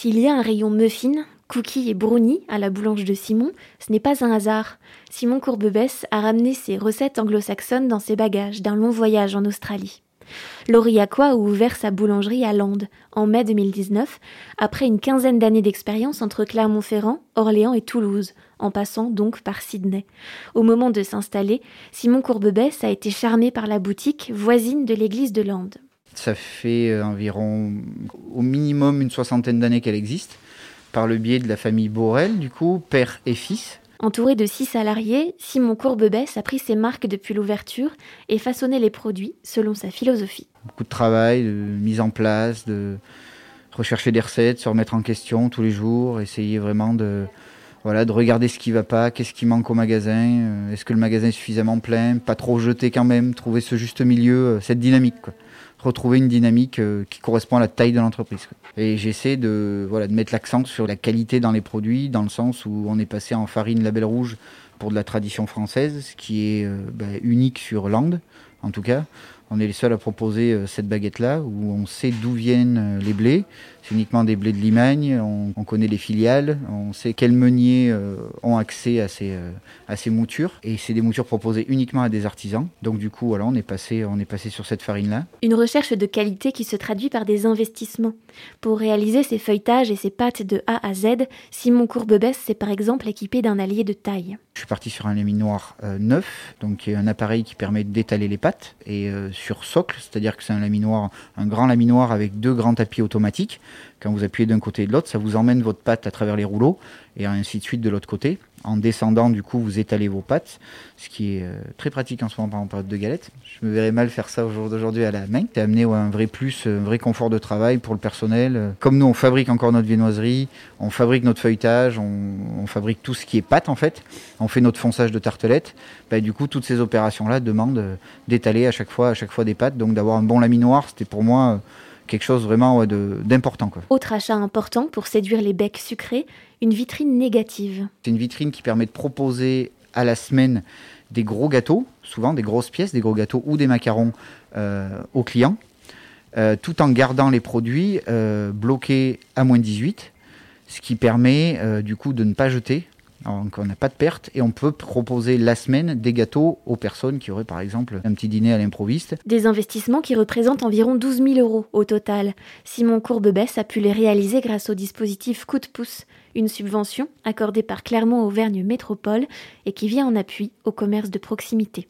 S'il y a un rayon muffin, cookies et brownies à la boulange de Simon, ce n'est pas un hasard. Simon Courbebesse a ramené ses recettes anglo-saxonnes dans ses bagages d'un long voyage en Australie. Lauriacois a ouvert sa boulangerie à Landes en mai 2019, après une quinzaine d'années d'expérience entre Clermont-Ferrand, Orléans et Toulouse, en passant donc par Sydney. Au moment de s'installer, Simon Courbebesse a été charmé par la boutique voisine de l'église de Landes. Ça fait euh, environ au minimum une soixantaine d'années qu'elle existe, par le biais de la famille Borel, du coup, père et fils. Entouré de six salariés, Simon Courbebesse a pris ses marques depuis l'ouverture et façonné les produits selon sa philosophie. Beaucoup de travail, de mise en place, de rechercher des recettes, se remettre en question tous les jours, essayer vraiment de, voilà, de regarder ce qui va pas, qu'est-ce qui manque au magasin, euh, est-ce que le magasin est suffisamment plein, pas trop jeter quand même, trouver ce juste milieu, euh, cette dynamique. Retrouver une dynamique euh, qui correspond à la taille de l'entreprise. Et j'essaie de, voilà, de mettre l'accent sur la qualité dans les produits, dans le sens où on est passé en farine label rouge pour de la tradition française, ce qui est bah, unique sur Land, en tout cas. On est les seuls à proposer euh, cette baguette-là, où on sait d'où viennent euh, les blés. C'est uniquement des blés de Limagne, on, on, connaît les filiales, on sait quels meuniers euh, ont accès à ces, euh, à ces moutures. Et c'est des moutures proposées uniquement à des artisans. Donc du coup, voilà, on est passé, on est passé sur cette farine-là. Une recherche de qualité qui se traduit par des investissements. Pour réaliser ces feuilletages et ces pâtes de A à Z, Simon Courbebesse s'est par exemple équipé d'un allié de taille. Je suis parti sur un laminoir euh, neuf, donc un appareil qui permet d'étaler les pâtes, et sur socle, c'est-à-dire que c'est un laminoir, un grand laminoir avec deux grands tapis automatiques. Quand vous appuyez d'un côté et de l'autre, ça vous emmène votre pâte à travers les rouleaux, et ainsi de suite de l'autre côté. En descendant, du coup, vous étalez vos pâtes, ce qui est euh, très pratique en ce moment en période de galette. Je me verrais mal faire ça au jour d'aujourd'hui à la main. C'est amené un vrai plus, un vrai confort de travail pour le personnel. Comme nous, on fabrique encore notre viennoiserie, on fabrique notre feuilletage, on, fabrique tout ce qui est pâte en fait. On fait notre fonçage de tartelette. Bah, du coup, toutes ces opérations-là demandent euh, d'étaler à chaque fois, à chaque fois des pâtes. Donc d'avoir un bon laminoir, c'était pour moi euh, quelque chose vraiment ouais, d'important. Autre achat important pour séduire les becs sucrés, une vitrine négative. C'est une vitrine qui permet de proposer à la semaine des gros gâteaux, souvent des grosses pièces, des gros gâteaux ou des macarons euh, aux clients, euh, tout en gardant les produits euh, bloqués à moins 18, ce qui permet du coup de ne pas jeter. Donc on n'a pas de perte et on peut proposer la semaine des gâteaux aux personnes qui auraient par exemple un petit dîner à l'improviste. Des investissements qui représentent environ 12 000 euros au total. Simon Courbebesse a pu les réaliser grâce au dispositif Coup de pouce, une subvention accordée par Clermont-Auvergne Métropole et qui vient en appui au commerce de proximité.